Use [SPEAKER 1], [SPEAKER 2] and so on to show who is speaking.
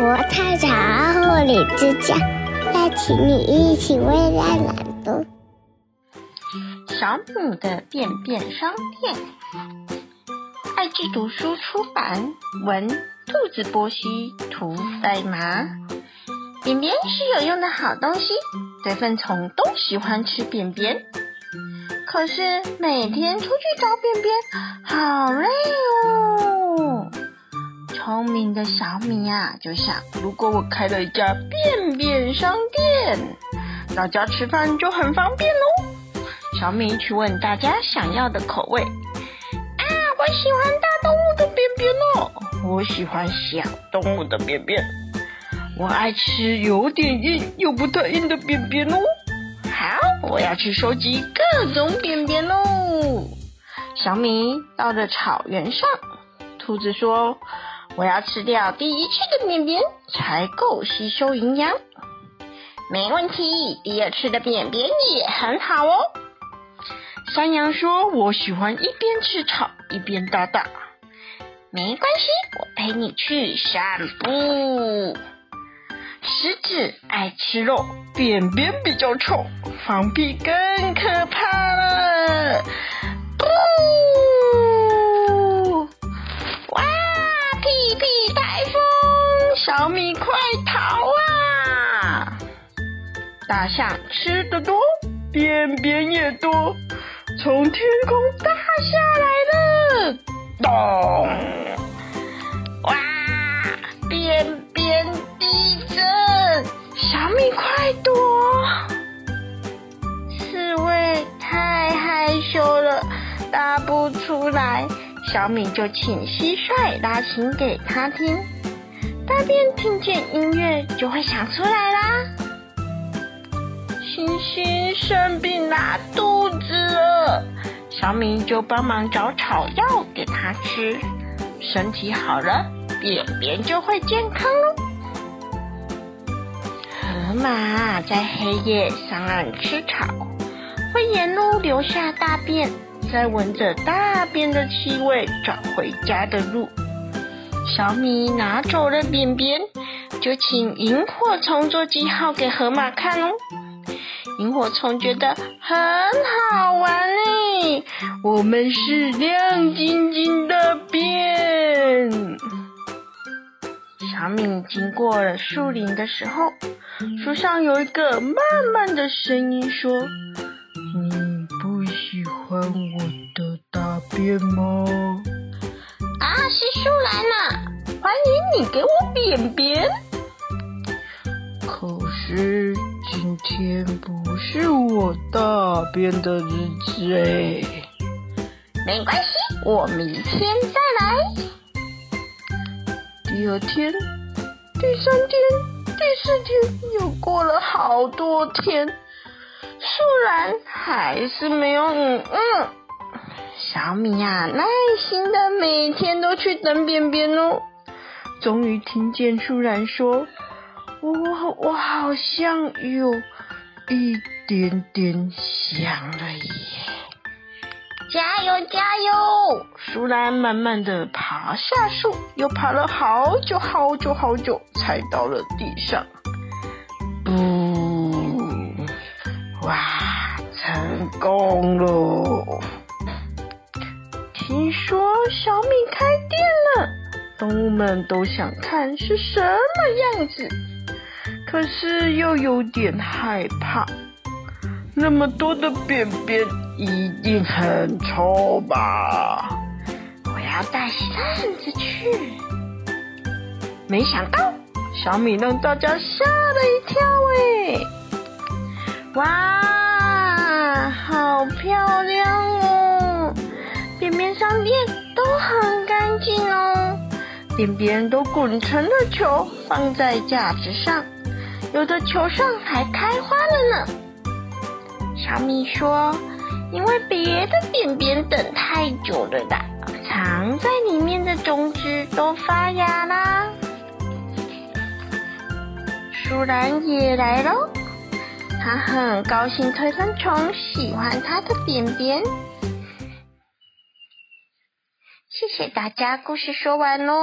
[SPEAKER 1] 国菜场护理之家，邀请你一起为爱朗读。
[SPEAKER 2] 小母的便便商店，爱智读书出版，文兔子波西，图代码。便便是有用的好东西，对粪虫都喜欢吃便便。可是每天出去找便便，好累。的小米啊，就想：如果我开了一家便便商店，大家吃饭就很方便喽。小米去问大家想要的口味。啊，我喜欢大动物的便便哦，我喜欢小动物的便便。我爱吃有点硬又不太硬的便便哦。好，我要去收集各种便便喽。小米到了草原上，兔子说：“我要吃掉第一次的便便，才够吸收营养。”没问题，第二次的便便也很好哦。山羊说：“我喜欢一边吃草一边大大。”没关系，我陪你去散步。狮子爱吃肉，便便比较臭，放屁更可怕了。大象吃得多，便便也多，从天空大下来了。咚！哇！便便地震，小米快躲！刺猬太害羞了，答不出来。小米就请蟋蟀拉琴给他听，大便听见音乐就会想出来啦。星星生病拉肚子了，小米就帮忙找草药给他吃，身体好了，便便就会健康喽。河马在黑夜上岸吃草，会沿路留下大便，再闻着大便的气味找回家的路。小米拿走了便便，就请萤火虫做记号给河马看哦。萤火虫觉得很好玩嘞，我们是亮晶晶的便。小敏经过了树林的时候。树上有一个慢慢的声音说：“你不喜欢我的大便吗？”啊，是树兰呐，欢迎你给我便便。可是今天不是我大便的日子哎。没关系，我明天再来。第二天，第三天。第四天又过了好多天，树懒还是没有嗯嗯。小米呀、啊，耐心的每天都去等便便哦。终于听见树懒说：“我我好像有一点点想了耶。”加油加油！树懒慢慢的爬下树，又爬了好久好久好久，才到了地上。不，哇，成功了！听说小米开店了，动物们都想看是什么样子，可是又有点害怕。那么多的便便一定很臭吧？我要带扇子去。没想到小米让大家吓了一跳哎！哇，好漂亮哦！便便商店都很干净哦，便便都滚成了球，放在架子上，有的球上还开花了呢。小米说：“因为别的便便等太久了啦，藏在里面的种子都发芽啦。”树懒也来喽，他很高兴推粪虫喜欢他的便便。谢谢大家，故事说完喽。